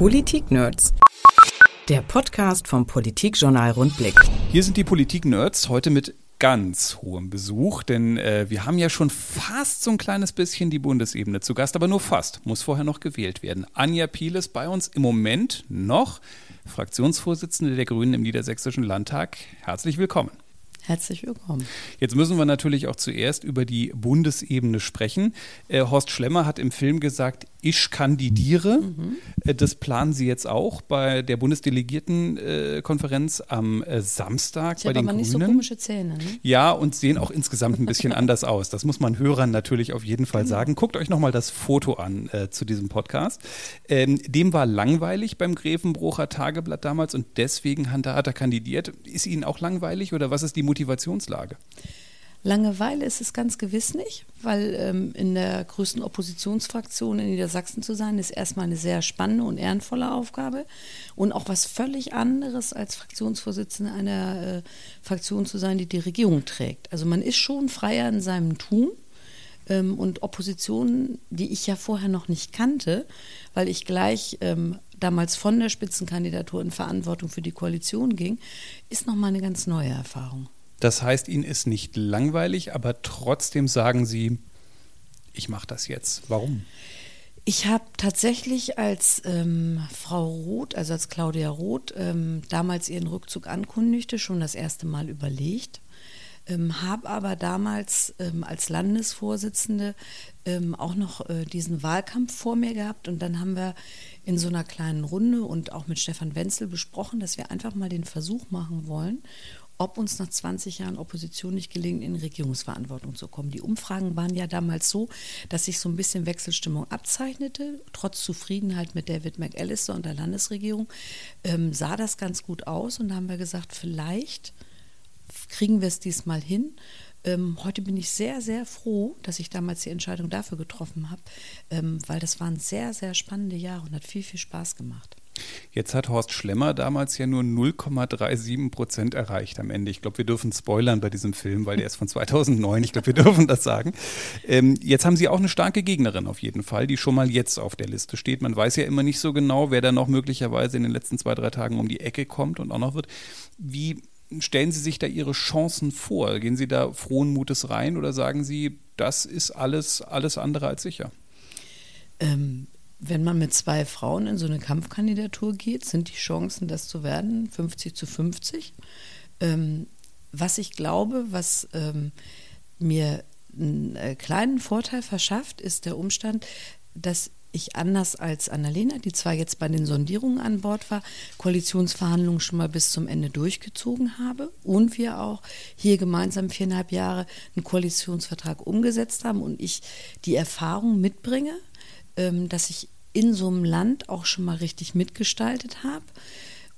Politik-Nerds. Der Podcast vom Politikjournal Rundblick. Hier sind die Politik-Nerds heute mit ganz hohem Besuch, denn äh, wir haben ja schon fast so ein kleines bisschen die Bundesebene zu Gast, aber nur fast, muss vorher noch gewählt werden. Anja Piel ist bei uns im Moment noch Fraktionsvorsitzende der Grünen im Niedersächsischen Landtag. Herzlich willkommen. Herzlich willkommen. Jetzt müssen wir natürlich auch zuerst über die Bundesebene sprechen. Äh, Horst Schlemmer hat im Film gesagt, ich kandidiere. Mhm. Äh, das planen Sie jetzt auch bei der Bundesdelegiertenkonferenz am äh, Samstag ich bei den aber Grünen. nicht so komische Zähne. Ne? Ja, und sehen auch insgesamt ein bisschen anders aus. Das muss man Hörern natürlich auf jeden Fall sagen. Guckt euch nochmal das Foto an äh, zu diesem Podcast. Ähm, dem war langweilig beim Grevenbrocher Tageblatt damals und deswegen hat er kandidiert. Ist Ihnen auch langweilig oder was ist die Motivationslage? Langeweile ist es ganz gewiss nicht, weil ähm, in der größten Oppositionsfraktion in Niedersachsen zu sein, ist erstmal eine sehr spannende und ehrenvolle Aufgabe und auch was völlig anderes als Fraktionsvorsitzender einer äh, Fraktion zu sein, die die Regierung trägt. Also man ist schon freier in seinem Tun ähm, und Opposition, die ich ja vorher noch nicht kannte, weil ich gleich ähm, damals von der Spitzenkandidatur in Verantwortung für die Koalition ging, ist nochmal eine ganz neue Erfahrung. Das heißt, Ihnen ist nicht langweilig, aber trotzdem sagen Sie, ich mache das jetzt. Warum? Ich habe tatsächlich als ähm, Frau Roth, also als Claudia Roth, ähm, damals ihren Rückzug ankündigte, schon das erste Mal überlegt. Ähm, habe aber damals ähm, als Landesvorsitzende ähm, auch noch äh, diesen Wahlkampf vor mir gehabt und dann haben wir in so einer kleinen Runde und auch mit Stefan Wenzel besprochen, dass wir einfach mal den Versuch machen wollen ob uns nach 20 Jahren Opposition nicht gelingt, in Regierungsverantwortung zu kommen. Die Umfragen waren ja damals so, dass sich so ein bisschen Wechselstimmung abzeichnete. Trotz Zufriedenheit mit David McAllister und der Landesregierung ähm, sah das ganz gut aus. Und da haben wir gesagt, vielleicht kriegen wir es diesmal hin. Ähm, heute bin ich sehr, sehr froh, dass ich damals die Entscheidung dafür getroffen habe, ähm, weil das waren sehr, sehr spannende Jahre und hat viel, viel Spaß gemacht. Jetzt hat Horst Schlemmer damals ja nur 0,37 Prozent erreicht am Ende. Ich glaube, wir dürfen spoilern bei diesem Film, weil der ist von 2009. Ich glaube, wir dürfen das sagen. Ähm, jetzt haben Sie auch eine starke Gegnerin auf jeden Fall, die schon mal jetzt auf der Liste steht. Man weiß ja immer nicht so genau, wer da noch möglicherweise in den letzten zwei, drei Tagen um die Ecke kommt und auch noch wird. Wie stellen Sie sich da Ihre Chancen vor? Gehen Sie da frohen Mutes rein oder sagen Sie, das ist alles, alles andere als sicher? Ähm, wenn man mit zwei Frauen in so eine Kampfkandidatur geht, sind die Chancen, das zu werden, 50 zu 50. Ähm, was ich glaube, was ähm, mir einen äh, kleinen Vorteil verschafft, ist der Umstand, dass ich anders als Annalena, die zwar jetzt bei den Sondierungen an Bord war, Koalitionsverhandlungen schon mal bis zum Ende durchgezogen habe und wir auch hier gemeinsam viereinhalb Jahre einen Koalitionsvertrag umgesetzt haben und ich die Erfahrung mitbringe, dass ich in so einem Land auch schon mal richtig mitgestaltet habe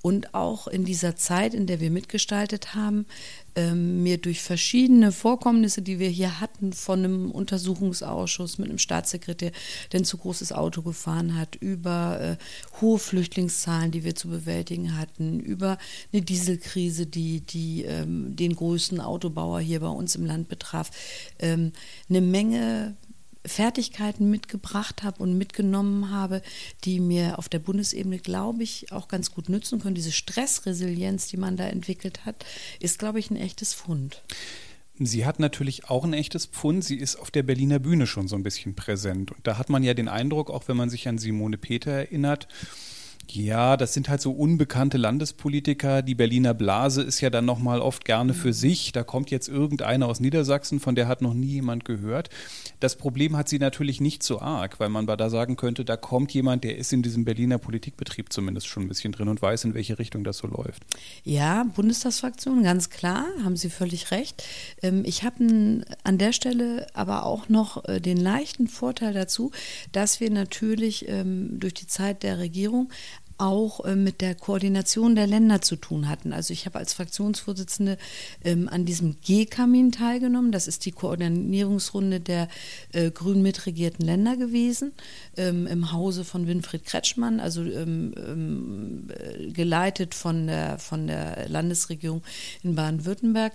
und auch in dieser Zeit, in der wir mitgestaltet haben, ähm, mir durch verschiedene Vorkommnisse, die wir hier hatten, von einem Untersuchungsausschuss mit einem Staatssekretär, der ein zu großes Auto gefahren hat, über äh, hohe Flüchtlingszahlen, die wir zu bewältigen hatten, über eine Dieselkrise, die, die ähm, den größten Autobauer hier bei uns im Land betraf, ähm, eine Menge Fertigkeiten mitgebracht habe und mitgenommen habe, die mir auf der Bundesebene, glaube ich, auch ganz gut nützen können. Diese Stressresilienz, die man da entwickelt hat, ist, glaube ich, ein echtes Fund. Sie hat natürlich auch ein echtes Pfund. Sie ist auf der Berliner Bühne schon so ein bisschen präsent. Und da hat man ja den Eindruck, auch wenn man sich an Simone Peter erinnert, ja, das sind halt so unbekannte Landespolitiker. Die Berliner Blase ist ja dann nochmal oft gerne für sich. Da kommt jetzt irgendeiner aus Niedersachsen, von der hat noch nie jemand gehört. Das Problem hat sie natürlich nicht so arg, weil man da sagen könnte, da kommt jemand, der ist in diesem Berliner Politikbetrieb zumindest schon ein bisschen drin und weiß, in welche Richtung das so läuft. Ja, Bundestagsfraktion, ganz klar, haben Sie völlig recht. Ähm, ich habe an der Stelle aber auch noch äh, den leichten Vorteil dazu, dass wir natürlich ähm, durch die Zeit der Regierung auch äh, mit der Koordination der Länder zu tun hatten. Also ich habe als Fraktionsvorsitzende ähm, an diesem G-Kamin teilgenommen. Das ist die Koordinierungsrunde der äh, grün mitregierten Länder gewesen, ähm, im Hause von Winfried Kretschmann, also ähm, ähm geleitet von der, von der Landesregierung in Baden-Württemberg.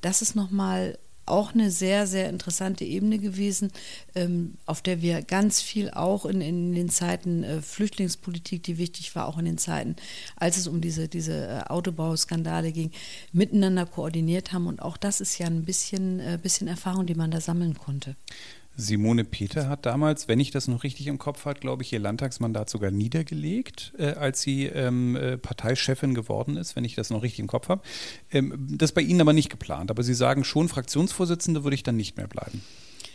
Das ist nochmal auch eine sehr, sehr interessante Ebene gewesen, ähm, auf der wir ganz viel auch in, in den Zeiten äh, Flüchtlingspolitik, die wichtig war, auch in den Zeiten, als es um diese, diese äh, Autobauskandale ging, miteinander koordiniert haben. Und auch das ist ja ein bisschen, äh, bisschen Erfahrung, die man da sammeln konnte. Simone Peter hat damals, wenn ich das noch richtig im Kopf habe, glaube ich, ihr Landtagsmandat sogar niedergelegt, äh, als sie ähm, äh, Parteichefin geworden ist, wenn ich das noch richtig im Kopf habe. Ähm, das bei Ihnen aber nicht geplant. Aber Sie sagen schon, Fraktionsvorsitzende würde ich dann nicht mehr bleiben.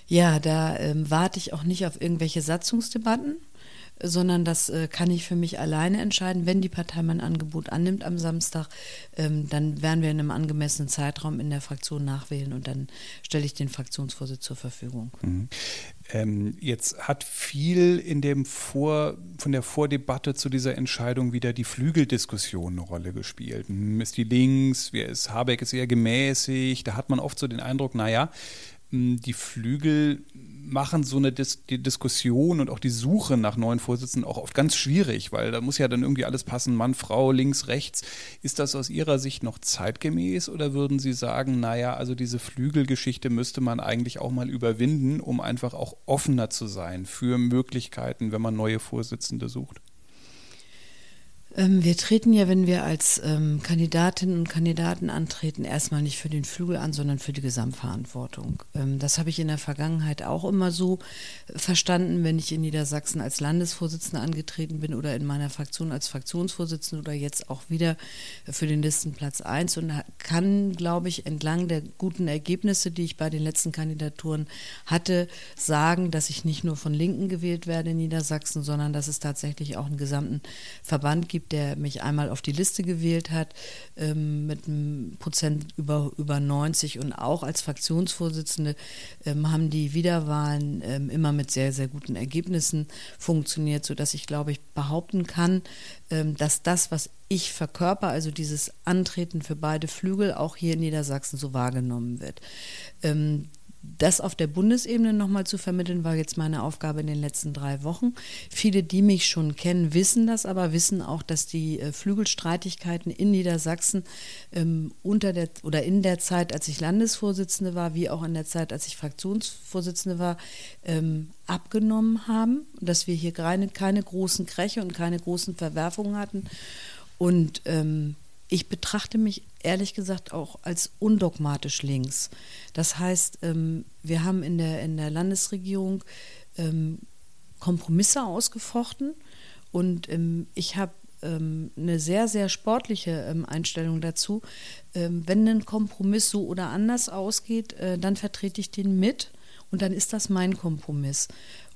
Ja, da ähm, warte ich auch nicht auf irgendwelche Satzungsdebatten sondern das äh, kann ich für mich alleine entscheiden. Wenn die Partei mein Angebot annimmt am Samstag, ähm, dann werden wir in einem angemessenen Zeitraum in der Fraktion nachwählen und dann stelle ich den Fraktionsvorsitz zur Verfügung. Mhm. Ähm, jetzt hat viel in dem Vor, von der Vordebatte zu dieser Entscheidung wieder die Flügeldiskussion eine Rolle gespielt. Hm, ist die links, wer ist Habeck ist eher gemäßigt, da hat man oft so den Eindruck, naja, die Flügel machen so eine Dis die Diskussion und auch die Suche nach neuen Vorsitzenden auch oft ganz schwierig, weil da muss ja dann irgendwie alles passen, Mann, Frau, links, rechts. Ist das aus Ihrer Sicht noch zeitgemäß oder würden Sie sagen, naja, also diese Flügelgeschichte müsste man eigentlich auch mal überwinden, um einfach auch offener zu sein für Möglichkeiten, wenn man neue Vorsitzende sucht? Ähm, wir treten ja, wenn wir als ähm, Kandidatinnen und Kandidaten antreten, erstmal nicht für den Flügel an, sondern für die Gesamtverantwortung. Ähm, das habe ich in der Vergangenheit auch immer so verstanden, wenn ich in Niedersachsen als Landesvorsitzende angetreten bin oder in meiner Fraktion als Fraktionsvorsitzende oder jetzt auch wieder für den Listenplatz 1 und kann, glaube ich, entlang der guten Ergebnisse, die ich bei den letzten Kandidaturen hatte, sagen, dass ich nicht nur von Linken gewählt werde in Niedersachsen, sondern dass es tatsächlich auch einen gesamten Verband gibt, gibt, der mich einmal auf die Liste gewählt hat ähm, mit einem Prozent über, über 90 und auch als Fraktionsvorsitzende ähm, haben die Wiederwahlen ähm, immer mit sehr, sehr guten Ergebnissen funktioniert, sodass ich, glaube ich, behaupten kann, ähm, dass das, was ich verkörper, also dieses Antreten für beide Flügel, auch hier in Niedersachsen so wahrgenommen wird. Das auf der Bundesebene nochmal zu vermitteln, war jetzt meine Aufgabe in den letzten drei Wochen. Viele, die mich schon kennen, wissen das, aber wissen auch, dass die äh, Flügelstreitigkeiten in Niedersachsen ähm, unter der oder in der Zeit, als ich Landesvorsitzende war, wie auch in der Zeit, als ich Fraktionsvorsitzende war, ähm, abgenommen haben, dass wir hier keine, keine großen Kräche und keine großen Verwerfungen hatten. Und ähm, ich betrachte mich ehrlich gesagt auch als undogmatisch links. Das heißt, ähm, wir haben in der, in der Landesregierung ähm, Kompromisse ausgefochten und ähm, ich habe eine sehr, sehr sportliche Einstellung dazu. wenn ein Kompromiss so oder anders ausgeht, äh, dann vertrete ich den mit und dann ist das mein Kompromiss.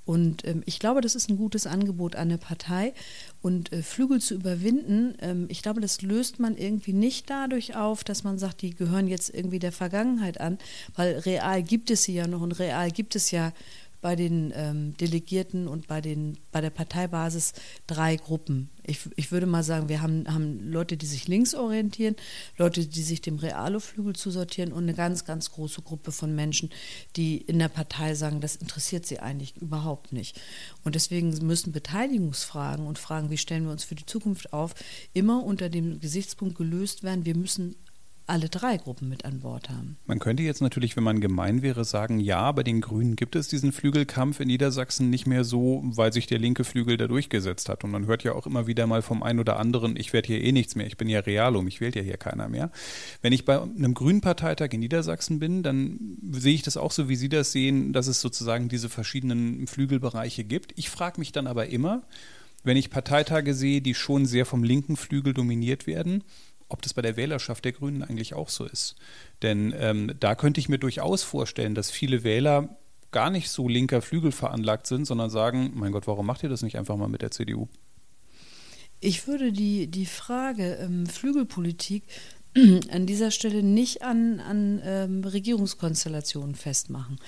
Und ähm, ich glaube, das ist ein gutes Angebot an eine Partei. Und äh, Flügel zu überwinden, ähm, ich glaube, das löst man irgendwie nicht dadurch auf, dass man sagt, die gehören jetzt irgendwie der Vergangenheit an, weil real gibt es sie ja noch und real gibt es ja bei den ähm, Delegierten und bei, den, bei der Parteibasis drei Gruppen. Ich, ich würde mal sagen, wir haben, haben Leute, die sich links orientieren, Leute, die sich dem Realo-Flügel zusortieren und eine ganz, ganz große Gruppe von Menschen, die in der Partei sagen, das interessiert sie eigentlich überhaupt nicht. Und deswegen müssen Beteiligungsfragen und Fragen, wie stellen wir uns für die Zukunft auf, immer unter dem Gesichtspunkt gelöst werden, wir müssen alle drei Gruppen mit an Bord haben. Man könnte jetzt natürlich, wenn man gemein wäre, sagen, ja, bei den Grünen gibt es diesen Flügelkampf in Niedersachsen nicht mehr so, weil sich der linke Flügel da durchgesetzt hat. Und man hört ja auch immer wieder mal vom einen oder anderen, ich werde hier eh nichts mehr, ich bin ja Realo, mich wählt ja hier keiner mehr. Wenn ich bei einem Grünen Parteitag in Niedersachsen bin, dann sehe ich das auch so, wie Sie das sehen, dass es sozusagen diese verschiedenen Flügelbereiche gibt. Ich frage mich dann aber immer, wenn ich Parteitage sehe, die schon sehr vom linken Flügel dominiert werden, ob das bei der Wählerschaft der Grünen eigentlich auch so ist. Denn ähm, da könnte ich mir durchaus vorstellen, dass viele Wähler gar nicht so linker Flügel veranlagt sind, sondern sagen, mein Gott, warum macht ihr das nicht einfach mal mit der CDU? Ich würde die, die Frage ähm, Flügelpolitik an dieser Stelle nicht an, an ähm, Regierungskonstellationen festmachen,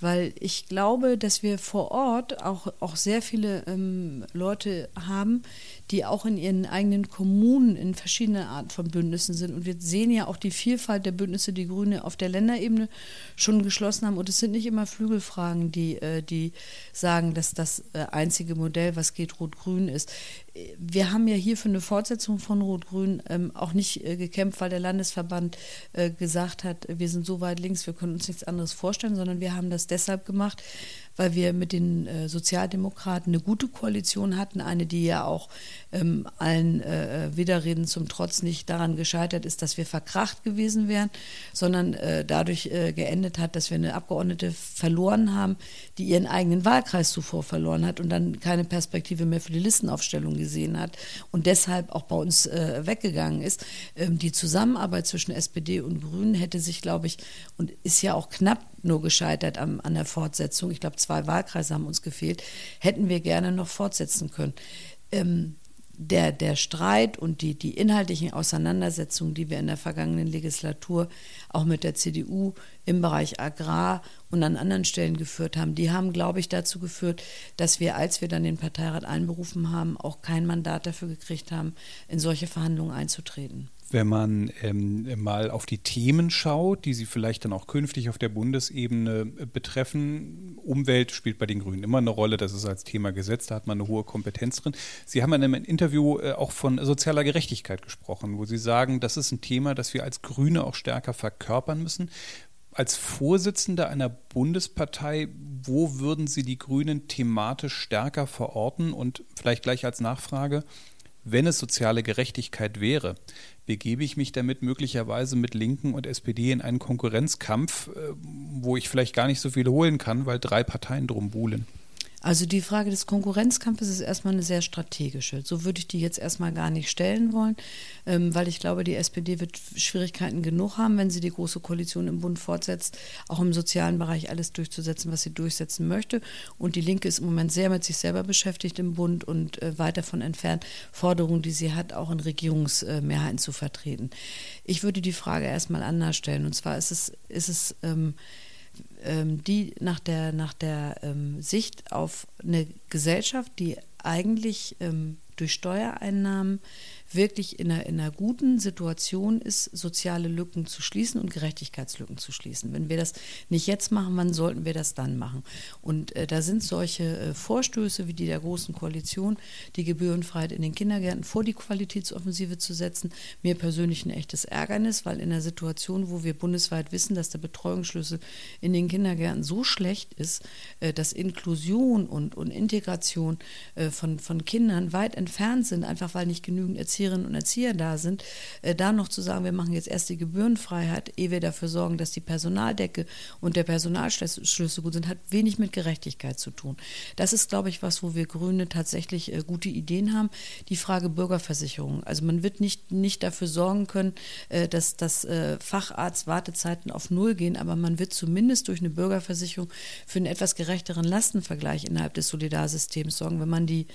weil ich glaube, dass wir vor Ort auch, auch sehr viele ähm, Leute haben, die auch in ihren eigenen Kommunen in verschiedenen Arten von Bündnissen sind. Und wir sehen ja auch die Vielfalt der Bündnisse, die Grüne auf der Länderebene schon geschlossen haben. Und es sind nicht immer Flügelfragen, die, äh, die sagen, dass das äh, einzige Modell, was geht, rot-grün ist. Wir haben ja hier für eine Fortsetzung von Rot-Grün ähm, auch nicht äh, gekämpft, weil der Landesverband äh, gesagt hat, wir sind so weit links, wir können uns nichts anderes vorstellen, sondern wir haben das deshalb gemacht, weil wir mit den äh, Sozialdemokraten eine gute Koalition hatten, eine, die ja auch ähm, allen äh, Widerreden zum Trotz nicht daran gescheitert ist, dass wir verkracht gewesen wären, sondern äh, dadurch äh, geendet hat, dass wir eine Abgeordnete verloren haben, die ihren eigenen Wahlkreis zuvor verloren hat und dann keine Perspektive mehr für die Listenaufstellung gesehen hat und deshalb auch bei uns äh, weggegangen ist. Ähm, die Zusammenarbeit zwischen SPD und Grünen hätte sich, glaube ich, und ist ja auch knapp nur gescheitert am, an der Fortsetzung. Ich glaube, zwei Wahlkreise haben uns gefehlt. Hätten wir gerne noch fortsetzen können. Ähm, der, der Streit und die, die inhaltlichen Auseinandersetzungen, die wir in der vergangenen Legislatur auch mit der CDU im Bereich Agrar und an anderen Stellen geführt haben, die haben, glaube ich, dazu geführt, dass wir, als wir dann den Parteirat einberufen haben, auch kein Mandat dafür gekriegt haben, in solche Verhandlungen einzutreten wenn man ähm, mal auf die Themen schaut, die Sie vielleicht dann auch künftig auf der Bundesebene äh, betreffen. Umwelt spielt bei den Grünen immer eine Rolle, das ist als Thema gesetzt, da hat man eine hohe Kompetenz drin. Sie haben in einem Interview äh, auch von sozialer Gerechtigkeit gesprochen, wo Sie sagen, das ist ein Thema, das wir als Grüne auch stärker verkörpern müssen. Als Vorsitzender einer Bundespartei, wo würden Sie die Grünen thematisch stärker verorten? Und vielleicht gleich als Nachfrage, wenn es soziale Gerechtigkeit wäre, begebe ich mich damit möglicherweise mit Linken und SPD in einen Konkurrenzkampf, äh, wo ich vielleicht gar nicht so viel holen kann, weil drei Parteien drum buhlen. Also die Frage des Konkurrenzkampfes ist erstmal eine sehr strategische. So würde ich die jetzt erstmal gar nicht stellen wollen, ähm, weil ich glaube, die SPD wird Schwierigkeiten genug haben, wenn sie die Große Koalition im Bund fortsetzt, auch im sozialen Bereich alles durchzusetzen, was sie durchsetzen möchte. Und die Linke ist im Moment sehr mit sich selber beschäftigt im Bund und äh, weit davon entfernt, Forderungen, die sie hat, auch in Regierungsmehrheiten zu vertreten. Ich würde die Frage erstmal anders stellen. Und zwar ist es, ist es ähm, ähm, die nach der, nach der ähm, Sicht auf eine Gesellschaft, die eigentlich ähm, durch Steuereinnahmen wirklich in einer, in einer guten Situation ist, soziale Lücken zu schließen und Gerechtigkeitslücken zu schließen. Wenn wir das nicht jetzt machen, wann sollten wir das dann machen? Und äh, da sind solche äh, Vorstöße wie die der Großen Koalition, die Gebührenfreiheit in den Kindergärten vor die Qualitätsoffensive zu setzen, mir persönlich ein echtes Ärgernis, weil in einer Situation, wo wir bundesweit wissen, dass der Betreuungsschlüssel in den Kindergärten so schlecht ist, äh, dass Inklusion und, und Integration äh, von, von Kindern weit entfernt sind, einfach weil nicht genügend Erziehung Erzieherinnen und Erzieher da sind, äh, da noch zu sagen, wir machen jetzt erst die Gebührenfreiheit, ehe wir dafür sorgen, dass die Personaldecke und der Personalschlüssel gut sind, hat wenig mit Gerechtigkeit zu tun. Das ist, glaube ich, was, wo wir Grüne tatsächlich äh, gute Ideen haben. Die Frage Bürgerversicherung. Also man wird nicht, nicht dafür sorgen können, äh, dass, dass äh, Facharztwartezeiten auf Null gehen, aber man wird zumindest durch eine Bürgerversicherung für einen etwas gerechteren Lastenvergleich innerhalb des Solidarsystems sorgen, wenn man die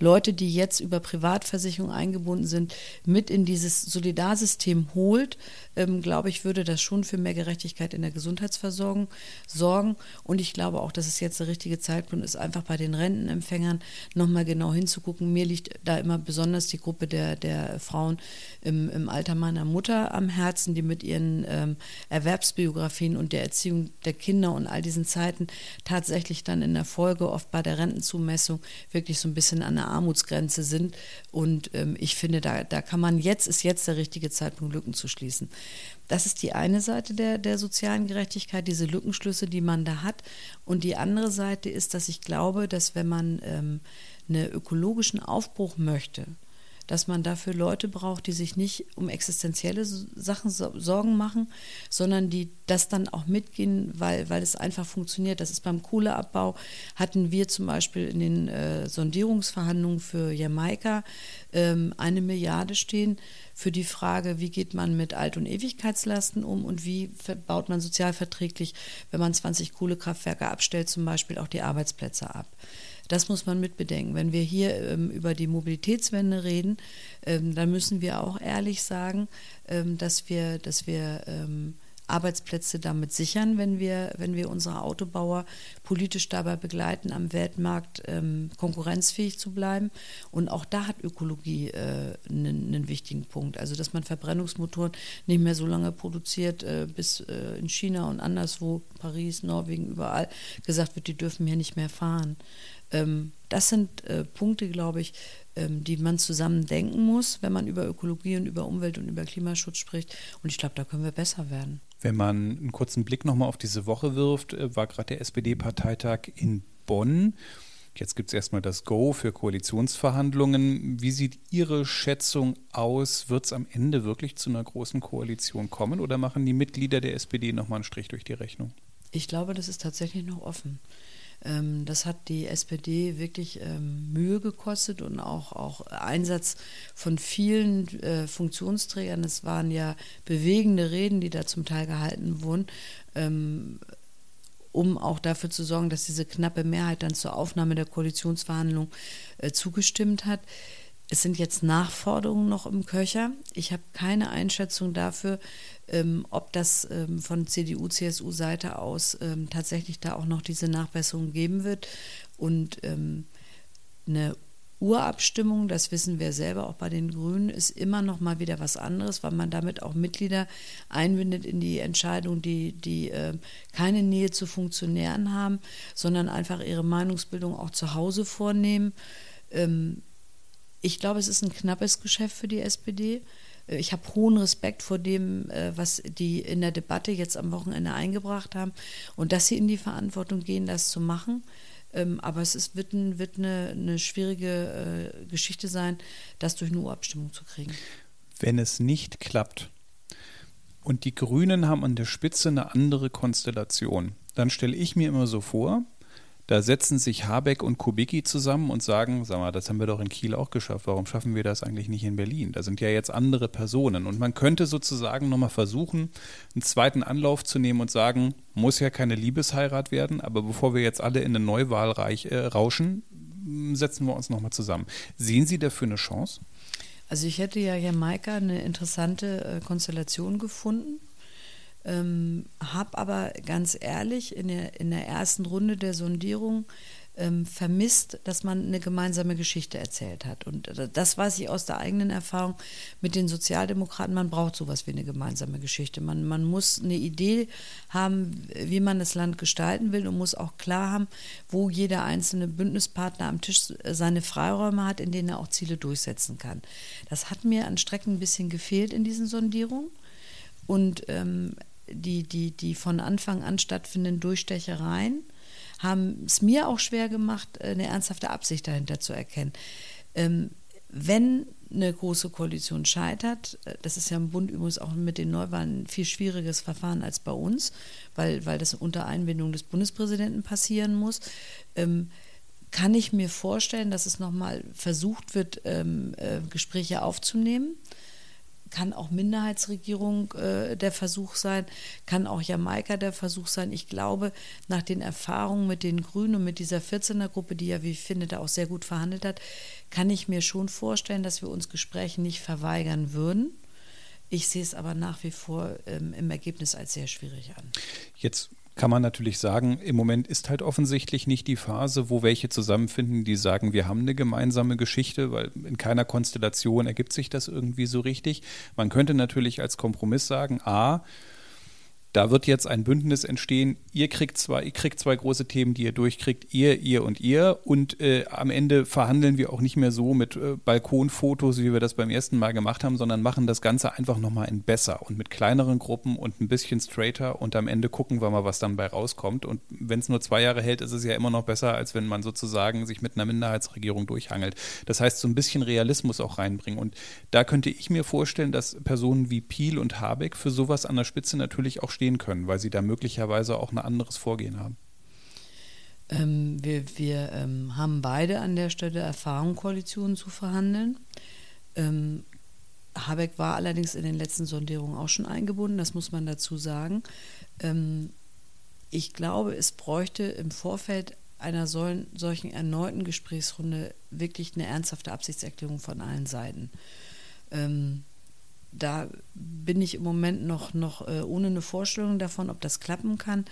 Leute, die jetzt über Privatversicherung eingebunden sind, mit in dieses Solidarsystem holt, ähm, glaube ich, würde das schon für mehr Gerechtigkeit in der Gesundheitsversorgung sorgen. Und ich glaube auch, dass es jetzt der richtige Zeitpunkt ist, einfach bei den Rentenempfängern nochmal genau hinzugucken. Mir liegt da immer besonders die Gruppe der, der Frauen im, im Alter meiner Mutter am Herzen, die mit ihren ähm, Erwerbsbiografien und der Erziehung der Kinder und all diesen Zeiten tatsächlich dann in der Folge oft bei der Rentenzumessung wirklich so ein bisschen an der Armutsgrenze sind. Und ähm, ich finde, da, da kann man jetzt, ist jetzt der richtige Zeitpunkt, Lücken zu schließen. Das ist die eine Seite der, der sozialen Gerechtigkeit, diese Lückenschlüsse, die man da hat. Und die andere Seite ist, dass ich glaube, dass wenn man ähm, einen ökologischen Aufbruch möchte, dass man dafür Leute braucht, die sich nicht um existenzielle Sachen Sorgen machen, sondern die das dann auch mitgehen, weil, weil es einfach funktioniert. Das ist beim Kohleabbau, hatten wir zum Beispiel in den äh, Sondierungsverhandlungen für Jamaika ähm, eine Milliarde stehen für die Frage, wie geht man mit Alt- und Ewigkeitslasten um und wie baut man sozialverträglich, wenn man 20 Kohlekraftwerke abstellt, zum Beispiel auch die Arbeitsplätze ab. Das muss man mitbedenken. Wenn wir hier ähm, über die Mobilitätswende reden, ähm, dann müssen wir auch ehrlich sagen, ähm, dass wir, dass wir ähm, Arbeitsplätze damit sichern, wenn wir, wenn wir unsere Autobauer politisch dabei begleiten, am Weltmarkt ähm, konkurrenzfähig zu bleiben. Und auch da hat Ökologie äh, einen, einen, wichtigen Punkt. Also, dass man Verbrennungsmotoren nicht mehr so lange produziert, äh, bis äh, in China und anderswo, Paris, Norwegen, überall gesagt wird, die dürfen hier nicht mehr fahren. Ähm, das sind äh, Punkte, glaube ich, ähm, die man zusammen denken muss, wenn man über Ökologie und über Umwelt und über Klimaschutz spricht. Und ich glaube, da können wir besser werden. Wenn man einen kurzen Blick nochmal auf diese Woche wirft, äh, war gerade der SPD-Parteitag in Bonn. Jetzt gibt es erstmal das Go für Koalitionsverhandlungen. Wie sieht Ihre Schätzung aus? Wird es am Ende wirklich zu einer großen Koalition kommen oder machen die Mitglieder der SPD nochmal einen Strich durch die Rechnung? Ich glaube, das ist tatsächlich noch offen. Ähm, das hat die SPD wirklich ähm, Mühe gekostet und auch, auch Einsatz von vielen äh, Funktionsträgern. Es waren ja bewegende Reden, die da zum Teil gehalten wurden ähm, um auch dafür zu sorgen, dass diese knappe Mehrheit dann zur Aufnahme der Koalitionsverhandlungen äh, zugestimmt hat. Es sind jetzt Nachforderungen noch im Köcher. Ich habe keine Einschätzung dafür, ähm, ob das ähm, von CDU, CSU-Seite aus ähm, tatsächlich da auch noch diese Nachbesserung geben wird. Und ähm, eine Urabstimmung, das wissen wir selber auch bei den Grünen, ist immer noch mal wieder was anderes, weil man damit auch Mitglieder einbindet in die Entscheidung, die, die äh, keine Nähe zu Funktionären haben, sondern einfach ihre Meinungsbildung auch zu Hause vornehmen. Ähm, ich glaube, es ist ein knappes Geschäft für die SPD. Äh, ich habe hohen Respekt vor dem, äh, was die in der Debatte jetzt am Wochenende eingebracht haben und dass sie in die Verantwortung gehen, das zu machen. Ähm, aber es ist, wird, ein, wird eine, eine, schwierige äh, Geschichte sein, das durch eine Urabstimmung zu kriegen. Wenn es nicht klappt und die Grünen haben an der Spitze eine andere Konstellation, dann stelle ich mir immer so vor, da setzen sich Habeck und Kubicki zusammen und sagen, sag mal, das haben wir doch in Kiel auch geschafft. Warum schaffen wir das eigentlich nicht in Berlin? Da sind ja jetzt andere Personen. Und man könnte sozusagen nochmal versuchen, einen zweiten Anlauf zu nehmen und sagen, muss ja keine Liebesheirat werden, aber bevor wir jetzt alle in eine Neuwahl reich, äh, rauschen, setzen wir uns nochmal zusammen. Sehen Sie dafür eine Chance? Also ich hätte ja Jamaika eine interessante äh, Konstellation gefunden ähm, habe aber ganz ehrlich in der, in der ersten Runde der Sondierung ähm, vermisst, dass man eine gemeinsame Geschichte erzählt hat. Und das weiß ich aus der eigenen Erfahrung mit den Sozialdemokraten. Man braucht sowas wie eine gemeinsame Geschichte. Man, man muss eine Idee haben, wie man das Land gestalten will und muss auch klar haben, wo jeder einzelne Bündnispartner am Tisch seine Freiräume hat, in denen er auch Ziele durchsetzen kann. Das hat mir an Strecken ein bisschen gefehlt in diesen Sondierungen. Und ähm, die, die, die von Anfang an stattfindenden Durchstechereien haben es mir auch schwer gemacht, eine ernsthafte Absicht dahinter zu erkennen. Ähm, wenn eine große Koalition scheitert, äh, das ist ja im Bund übrigens auch mit den Neuwahlen ein viel schwieriges Verfahren als bei uns, weil, weil das unter Einbindung des Bundespräsidenten passieren muss, ähm, kann ich mir vorstellen, dass es nochmal versucht wird, ähm, äh, Gespräche aufzunehmen kann auch Minderheitsregierung äh, der Versuch sein, kann auch Jamaika der Versuch sein. Ich glaube, nach den Erfahrungen mit den Grünen und mit dieser 14er-Gruppe, die ja, wie ich finde, da auch sehr gut verhandelt hat, kann ich mir schon vorstellen, dass wir uns Gespräche nicht verweigern würden. Ich sehe es aber nach wie vor ähm, im Ergebnis als sehr schwierig an. Jetzt kann man natürlich sagen, im Moment ist halt offensichtlich nicht die Phase, wo welche zusammenfinden, die sagen, wir haben eine gemeinsame Geschichte, weil in keiner Konstellation ergibt sich das irgendwie so richtig. Man könnte natürlich als Kompromiss sagen, a, da wird jetzt ein Bündnis entstehen. Ihr kriegt zwei, ihr kriegt zwei große Themen, die ihr durchkriegt, ihr, ihr und ihr. Und äh, am Ende verhandeln wir auch nicht mehr so mit äh, Balkonfotos, wie wir das beim ersten Mal gemacht haben, sondern machen das Ganze einfach nochmal in besser und mit kleineren Gruppen und ein bisschen straighter. Und am Ende gucken wir mal, was dann bei rauskommt. Und wenn es nur zwei Jahre hält, ist es ja immer noch besser, als wenn man sozusagen sich mit einer Minderheitsregierung durchhangelt. Das heißt, so ein bisschen Realismus auch reinbringen. Und da könnte ich mir vorstellen, dass Personen wie Piel und Habeck für sowas an der Spitze natürlich auch stehen können, weil sie da möglicherweise auch ein anderes Vorgehen haben? Ähm, wir wir ähm, haben beide an der Stelle Erfahrung, Koalitionen zu verhandeln. Ähm, Habeck war allerdings in den letzten Sondierungen auch schon eingebunden, das muss man dazu sagen. Ähm, ich glaube, es bräuchte im Vorfeld einer solchen, solchen erneuten Gesprächsrunde wirklich eine ernsthafte Absichtserklärung von allen Seiten. Ähm, da bin ich im Moment noch, noch äh, ohne eine Vorstellung davon, ob das klappen kann.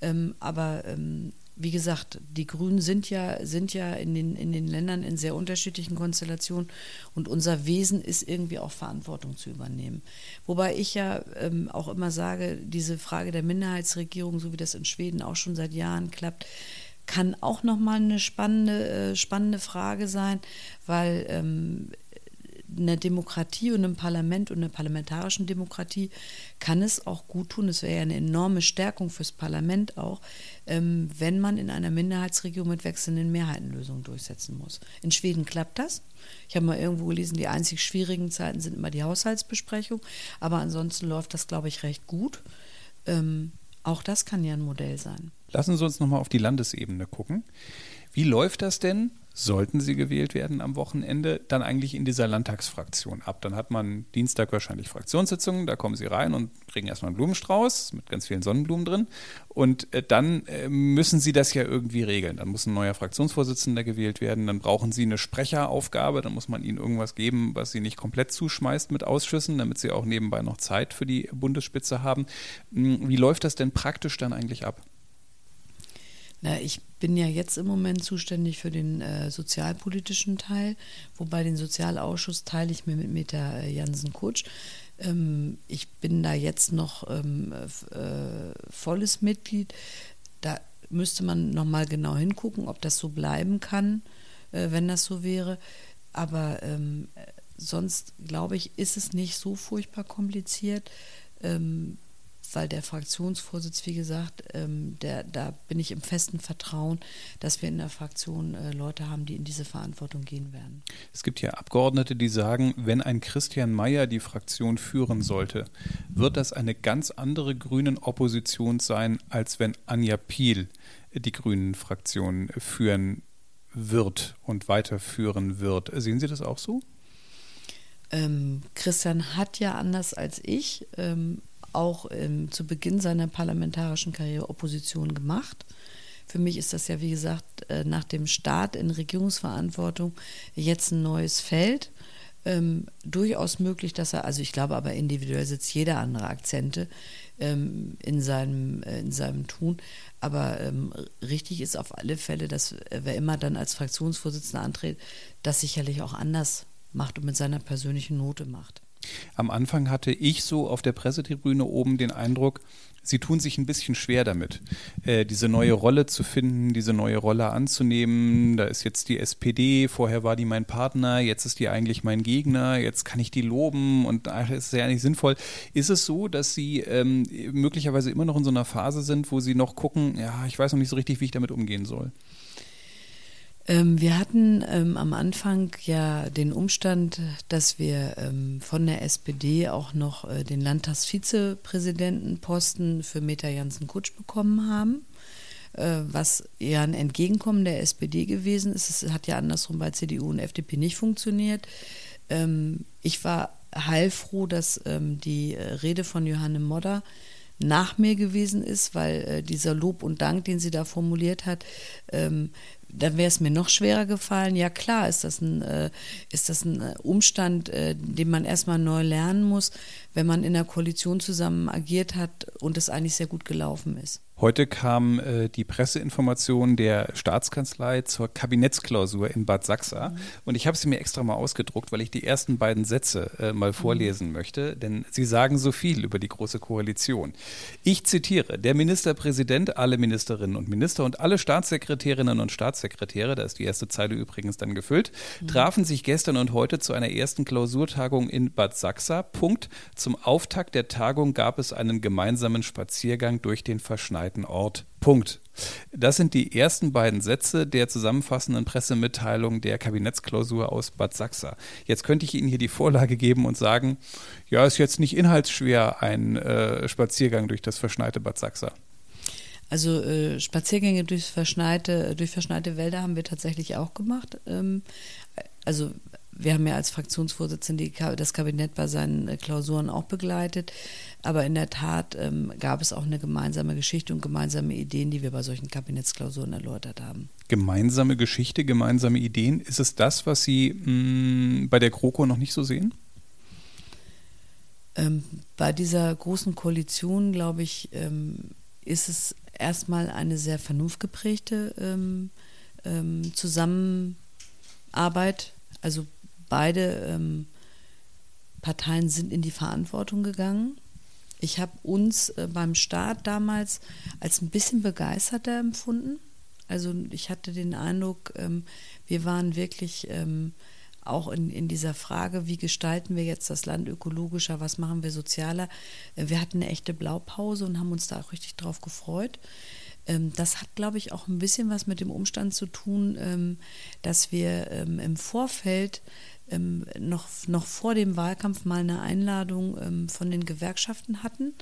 Ähm, aber ähm, wie gesagt, die Grünen sind ja, sind ja in, den, in den Ländern in sehr unterschiedlichen Konstellationen und unser Wesen ist irgendwie auch Verantwortung zu übernehmen. Wobei ich ja ähm, auch immer sage, diese Frage der Minderheitsregierung, so wie das in Schweden auch schon seit Jahren klappt, kann auch nochmal eine spannende, äh, spannende Frage sein, weil ähm, einer Demokratie und einem Parlament und einer parlamentarischen Demokratie kann es auch gut tun, es wäre ja eine enorme Stärkung fürs Parlament auch, ähm, wenn man in einer Minderheitsregierung mit wechselnden Mehrheiten Lösungen durchsetzen muss. In Schweden klappt das. Ich habe mal irgendwo gelesen, die einzig schwierigen Zeiten sind immer die Haushaltsbesprechung, aber ansonsten läuft das, glaube ich, recht gut. Ähm, auch das kann ja ein Modell sein. Lassen Sie uns nochmal auf die Landesebene gucken. Wie läuft das denn sollten sie gewählt werden am Wochenende, dann eigentlich in dieser Landtagsfraktion ab. Dann hat man Dienstag wahrscheinlich Fraktionssitzungen, da kommen sie rein und kriegen erstmal einen Blumenstrauß mit ganz vielen Sonnenblumen drin. Und äh, dann äh, müssen sie das ja irgendwie regeln. Dann muss ein neuer Fraktionsvorsitzender gewählt werden, dann brauchen sie eine Sprecheraufgabe, dann muss man ihnen irgendwas geben, was sie nicht komplett zuschmeißt mit Ausschüssen, damit sie auch nebenbei noch Zeit für die Bundesspitze haben. Hm, wie läuft das denn praktisch dann eigentlich ab? Na, ich bin ja jetzt im Moment zuständig für den äh, sozialpolitischen Teil, wobei den Sozialausschuss teile ich mir mit Meta äh, Jansen-Kutsch. Ähm, ich bin da jetzt noch ähm, äh, volles Mitglied. Da müsste man nochmal genau hingucken, ob das so bleiben kann, äh, wenn das so wäre. Aber ähm, sonst, glaube ich, ist es nicht so furchtbar kompliziert. Ähm, weil der Fraktionsvorsitz, wie gesagt, ähm, der, da bin ich im festen Vertrauen, dass wir in der Fraktion äh, Leute haben, die in diese Verantwortung gehen werden. Es gibt ja Abgeordnete, die sagen, wenn ein Christian Mayer die Fraktion führen sollte, wird das eine ganz andere grünen Opposition sein, als wenn Anja Piel die grünen Fraktion führen wird und weiterführen wird. Sehen Sie das auch so? Ähm, Christian hat ja anders als ich ähm, auch ähm, zu Beginn seiner parlamentarischen Karriere Opposition gemacht. Für mich ist das ja, wie gesagt, äh, nach dem Start in Regierungsverantwortung jetzt ein neues Feld. Ähm, durchaus möglich, dass er, also ich glaube aber individuell sitzt jeder andere Akzente ähm, in, seinem, äh, in seinem Tun. Aber ähm, richtig ist auf alle Fälle, dass äh, wer immer dann als Fraktionsvorsitzender antritt, das sicherlich auch anders macht und mit seiner persönlichen Note macht. Am Anfang hatte ich so auf der Pressetribüne oben den Eindruck, sie tun sich ein bisschen schwer damit, äh, diese neue Rolle zu finden, diese neue Rolle anzunehmen. Da ist jetzt die SPD, vorher war die mein Partner, jetzt ist die eigentlich mein Gegner, jetzt kann ich die loben und ach, ist ja nicht sinnvoll. Ist es so, dass Sie ähm, möglicherweise immer noch in so einer Phase sind, wo Sie noch gucken, ja, ich weiß noch nicht so richtig, wie ich damit umgehen soll? Ähm, wir hatten ähm, am Anfang ja den Umstand, dass wir ähm, von der SPD auch noch äh, den Landtagsvizepräsidentenposten für Meta Jansen-Kutsch bekommen haben, äh, was ja ein Entgegenkommen der SPD gewesen ist. Es hat ja andersrum bei CDU und FDP nicht funktioniert. Ähm, ich war heilfroh, dass ähm, die äh, Rede von Johanne Modder nach mir gewesen ist, weil äh, dieser Lob und Dank, den sie da formuliert hat, ähm, dann wäre es mir noch schwerer gefallen. Ja klar, ist das ein, äh, ist das ein äh, Umstand, äh, den man erstmal neu lernen muss, wenn man in der Koalition zusammen agiert hat und es eigentlich sehr gut gelaufen ist. Heute kam äh, die Presseinformation der Staatskanzlei zur Kabinettsklausur in Bad Sachsa. Mhm. Und ich habe sie mir extra mal ausgedruckt, weil ich die ersten beiden Sätze äh, mal mhm. vorlesen mhm. möchte, denn sie sagen so viel über die Große Koalition. Ich zitiere, der Ministerpräsident, alle Ministerinnen und Minister und alle Staatssekretärinnen und Staatssekretäre, da ist die erste Zeile übrigens dann gefüllt, mhm. trafen sich gestern und heute zu einer ersten Klausurtagung in Bad Sachsa. Punkt. Zum Auftakt der Tagung gab es einen gemeinsamen Spaziergang durch den verschneiten Ort. Punkt. Das sind die ersten beiden Sätze der zusammenfassenden Pressemitteilung der Kabinettsklausur aus Bad Sachsa. Jetzt könnte ich Ihnen hier die Vorlage geben und sagen, ja, ist jetzt nicht inhaltsschwer ein äh, Spaziergang durch das verschneite Bad Sachsa. Also äh, Spaziergänge durch verschneite, durch verschneite Wälder haben wir tatsächlich auch gemacht. Ähm, also wir haben ja als Fraktionsvorsitzende das Kabinett bei seinen äh, Klausuren auch begleitet. Aber in der Tat ähm, gab es auch eine gemeinsame Geschichte und gemeinsame Ideen, die wir bei solchen Kabinettsklausuren erläutert haben. Gemeinsame Geschichte, gemeinsame Ideen. Ist es das, was Sie mh, mm, bei der GroKo noch nicht so sehen? Ähm, bei dieser großen Koalition, glaube ich, ähm, ist es erstmal eine sehr vernunftgeprägte ähm, ähm, Zusammenarbeit. Also beide ähm, Parteien sind in die Verantwortung gegangen. Ich habe uns äh, beim Start damals als ein bisschen begeisterter empfunden. Also ich hatte den Eindruck, ähm, wir waren wirklich ähm, auch in, in dieser Frage, wie gestalten wir jetzt das Land ökologischer, was machen wir sozialer. Äh, wir hatten eine echte Blaupause und haben uns da auch richtig drauf gefreut. Ähm, das hat, glaube ich, auch ein bisschen was mit dem Umstand zu tun, ähm, dass wir ähm, im Vorfeld noch, noch vor dem Wahlkampf mal eine Einladung von den Gewerkschaften hatten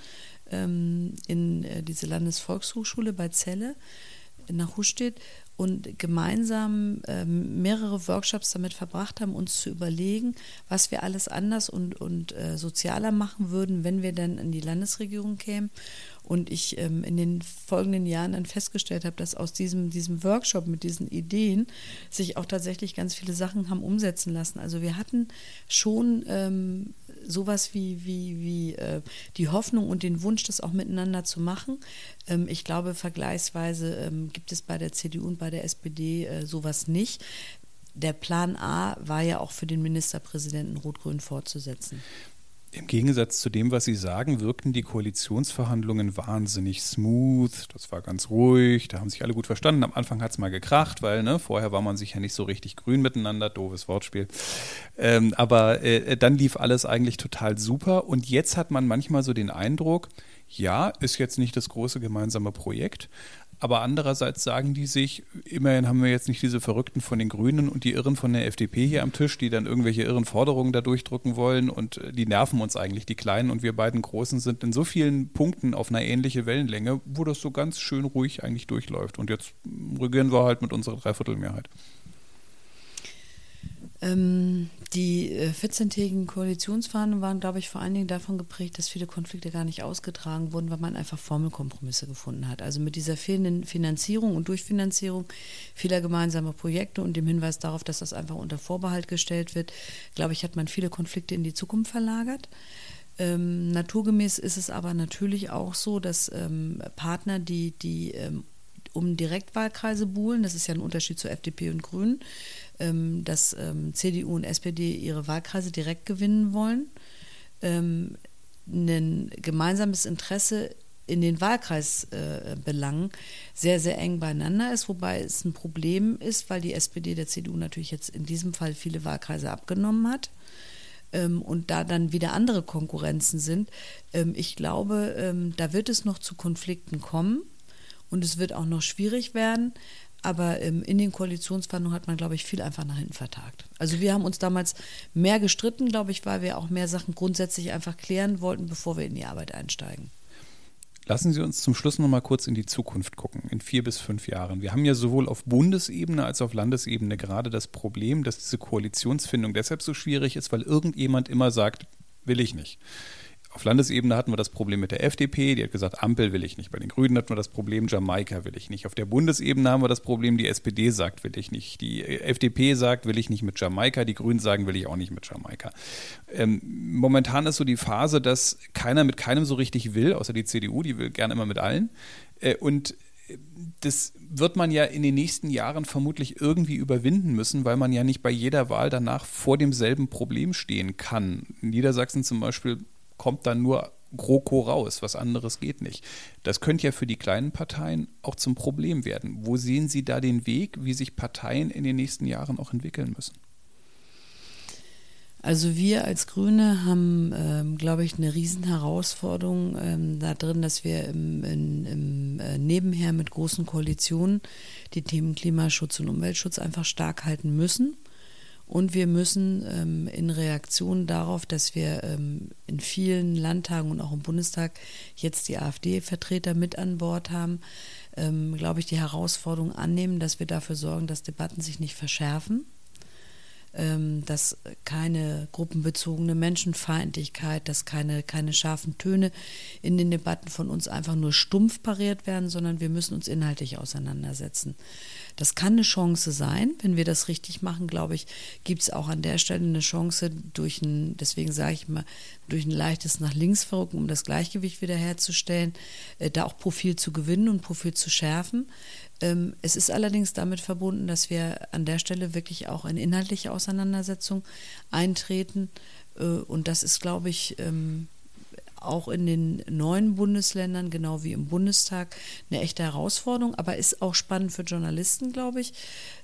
in äh, diese Landesvolkshochschule bei Celle nach Hustedt und gemeinsam äh, mehrere Workshops damit verbracht haben, uns zu überlegen, was wir alles anders und, und äh, sozialer machen würden, wenn wir dann in die Landesregierung kämen. Und ich ähm, in den folgenden Jahren dann festgestellt habe, dass aus diesem, diesem Workshop mit diesen Ideen sich auch tatsächlich ganz viele Sachen haben umsetzen lassen. Also wir hatten schon ähm, sowas wie, wie, wie äh, die Hoffnung und den Wunsch, das auch miteinander zu machen. Ähm, ich glaube, vergleichsweise ähm, gibt es bei der CDU und bei der SPD äh, sowas nicht. Der Plan A war ja auch für den Ministerpräsidenten Rot-Grün fortzusetzen. Im Gegensatz zu dem, was Sie sagen, wirkten die Koalitionsverhandlungen wahnsinnig smooth. Das war ganz ruhig, da haben sich alle gut verstanden. Am Anfang hat es mal gekracht, weil ne, vorher war man sich ja nicht so richtig grün miteinander. Doofes Wortspiel. Ähm, aber äh, dann lief alles eigentlich total super. Und jetzt hat man manchmal so den Eindruck, ja, ist jetzt nicht das große gemeinsame Projekt, aber andererseits sagen die sich, immerhin haben wir jetzt nicht diese Verrückten von den Grünen und die Irren von der FDP hier am Tisch, die dann irgendwelche irren Forderungen da durchdrücken wollen und äh, die nerven uns eigentlich, die Kleinen und wir beiden Großen sind in so vielen Punkten auf einer ähnlichen Wellenlänge, wo das so ganz schön ruhig eigentlich durchläuft. Und jetzt regieren wir halt mit unserer Dreiviertelmehrheit. Ähm, die 14-tägigen äh, Koalitionsverhandlungen waren, glaube ich, vor allen Dingen davon geprägt, dass viele Konflikte gar nicht ausgetragen wurden, weil man einfach Formelkompromisse gefunden hat. Also mit dieser fehlenden Finanzierung und Durchfinanzierung vieler gemeinsamer Projekte und dem Hinweis darauf, dass das einfach unter Vorbehalt gestellt wird, glaube ich, hat man viele Konflikte in die Zukunft verlagert. Ähm, naturgemäß ist es aber natürlich auch so, dass ähm, Partner, die, die ähm, um Direktwahlkreise buhlen, das ist ja ein Unterschied zu FDP und Grünen, dass ähm, CDU und SPD ihre Wahlkreise direkt gewinnen wollen, ähm, ein gemeinsames Interesse in den Wahlkreisbelangen äh, sehr, sehr eng beieinander ist, wobei es ein Problem ist, weil die SPD der CDU natürlich jetzt in diesem Fall viele Wahlkreise abgenommen hat ähm, und da dann wieder andere Konkurrenzen sind. Ähm, ich glaube, ähm, da wird es noch zu Konflikten kommen und es wird auch noch schwierig werden. Aber ähm, in den Koalitionsverhandlungen hat man, glaube ich, viel einfach nach hinten vertagt. Also wir haben uns damals mehr gestritten, glaube ich, weil wir auch mehr Sachen grundsätzlich einfach klären wollten, bevor wir in die Arbeit einsteigen. Lassen Sie uns zum Schluss noch mal kurz in die Zukunft gucken, in vier bis fünf Jahren. Wir haben ja sowohl auf Bundesebene als auch auf Landesebene gerade das Problem, dass diese Koalitionsfindung deshalb so schwierig ist, weil irgendjemand immer sagt, will ich nicht. Auf Landesebene hatten wir das Problem mit der FDP, die hat gesagt, Ampel will ich nicht. Bei den Grünen hatten wir das Problem, Jamaika will ich nicht. Auf der Bundesebene haben wir das Problem, die SPD sagt, will ich nicht. Die FDP sagt, will ich nicht mit Jamaika. Die Grünen sagen, will ich auch nicht mit Jamaika. Ähm, momentan ist so die Phase, dass keiner mit keinem so richtig will, außer die CDU, die will gerne immer mit allen. Äh, und das wird man ja in den nächsten Jahren vermutlich irgendwie überwinden müssen, weil man ja nicht bei jeder Wahl danach vor demselben Problem stehen kann. In Niedersachsen zum Beispiel kommt dann nur GroKo raus, was anderes geht nicht. Das könnte ja für die kleinen Parteien auch zum Problem werden. Wo sehen Sie da den Weg, wie sich Parteien in den nächsten Jahren auch entwickeln müssen? Also wir als Grüne haben, ähm, glaube ich, eine Riesenherausforderung ähm, da drin, dass wir im, in, im äh, Nebenher mit großen Koalitionen die Themen Klimaschutz und Umweltschutz einfach stark halten müssen. Und wir müssen ähm, in Reaktion darauf, dass wir ähm, in vielen Landtagen und auch im Bundestag jetzt die AfD-Vertreter mit an Bord haben, ähm, glaube ich, die Herausforderung annehmen, dass wir dafür sorgen, dass Debatten sich nicht verschärfen. Ähm, dass keine gruppenbezogene Menschenfeindlichkeit, dass keine, keine scharfen Töne in den Debatten von uns einfach nur stumpf pariert werden, sondern wir müssen uns inhaltlich auseinandersetzen. Das kann eine Chance sein. Wenn wir das richtig machen, glaube ich, gibt es auch an der Stelle eine Chance durch ein, deswegen sage ich mal, durch ein leichtes nach links verrücken, um das Gleichgewicht wiederherzustellen, äh, da auch Profil zu gewinnen und Profil zu schärfen. Ähm, es ist allerdings damit verbunden, dass wir an der Stelle wirklich auch in inhaltliche Auseinandersetzung eintreten. Äh, und das ist, glaube ich, ähm, auch in den neuen Bundesländern, genau wie im Bundestag, eine echte Herausforderung, aber ist auch spannend für Journalisten, glaube ich,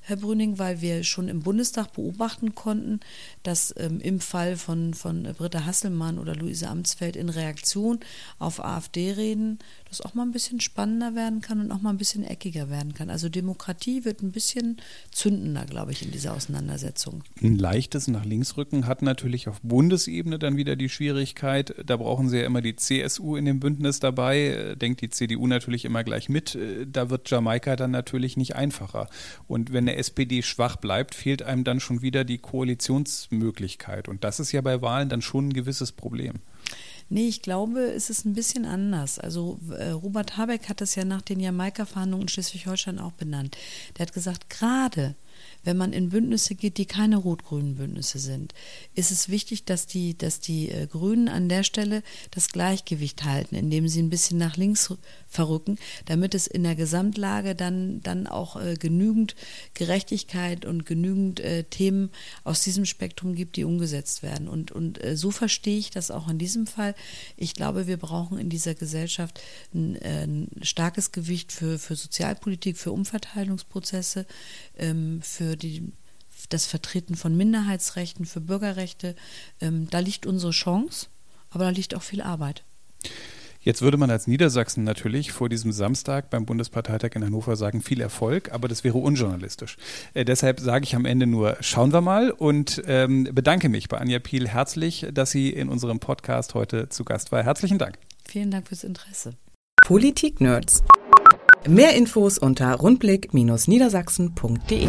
Herr Brüning, weil wir schon im Bundestag beobachten konnten, dass ähm, im Fall von, von Britta Hasselmann oder Luise Amtsfeld in Reaktion auf AfD-Reden das auch mal ein bisschen spannender werden kann und auch mal ein bisschen eckiger werden kann. Also Demokratie wird ein bisschen zündender, glaube ich, in dieser Auseinandersetzung. Ein leichtes nach links rücken hat natürlich auf Bundesebene dann wieder die Schwierigkeit. Da brauchen Sie ja immer die CSU in dem Bündnis dabei. Denkt die CDU natürlich immer gleich mit. Da wird Jamaika dann natürlich nicht einfacher. Und wenn der SPD schwach bleibt, fehlt einem dann schon wieder die Koalitionsmöglichkeit. Und das ist ja bei Wahlen dann schon ein gewisses Problem. Nee, ich glaube, es ist ein bisschen anders. Also äh, Robert Habeck hat das ja nach den Jamaika-Verhandlungen in Schleswig-Holstein auch benannt. Der hat gesagt, gerade wenn man in Bündnisse geht, die keine rot-grünen Bündnisse sind, ist es wichtig, dass die, dass die äh, Grünen an der Stelle das Gleichgewicht halten, indem sie ein bisschen nach links verrücken, damit es in der Gesamtlage dann, dann auch äh, genügend Gerechtigkeit und genügend äh, Themen aus diesem Spektrum gibt, die umgesetzt werden. Und, und äh, so verstehe ich das auch in diesem Fall. Ich glaube, wir brauchen in dieser Gesellschaft ein, äh, ein starkes Gewicht für, für Sozialpolitik, für Umverteilungsprozesse, ähm, für die das Vertreten von Minderheitsrechten, für Bürgerrechte. Ähm, da liegt unsere Chance, aber da liegt auch viel Arbeit. Jetzt würde man als Niedersachsen natürlich vor diesem Samstag beim Bundesparteitag in Hannover sagen, viel Erfolg, aber das wäre unjournalistisch. Äh, deshalb sage ich am Ende nur, schauen wir mal und ähm, bedanke mich bei Anja Piel herzlich, dass sie in unserem Podcast heute zu Gast war. Herzlichen Dank. Vielen Dank fürs Interesse. Politik Nerds. Mehr Infos unter rundblick-niedersachsen.de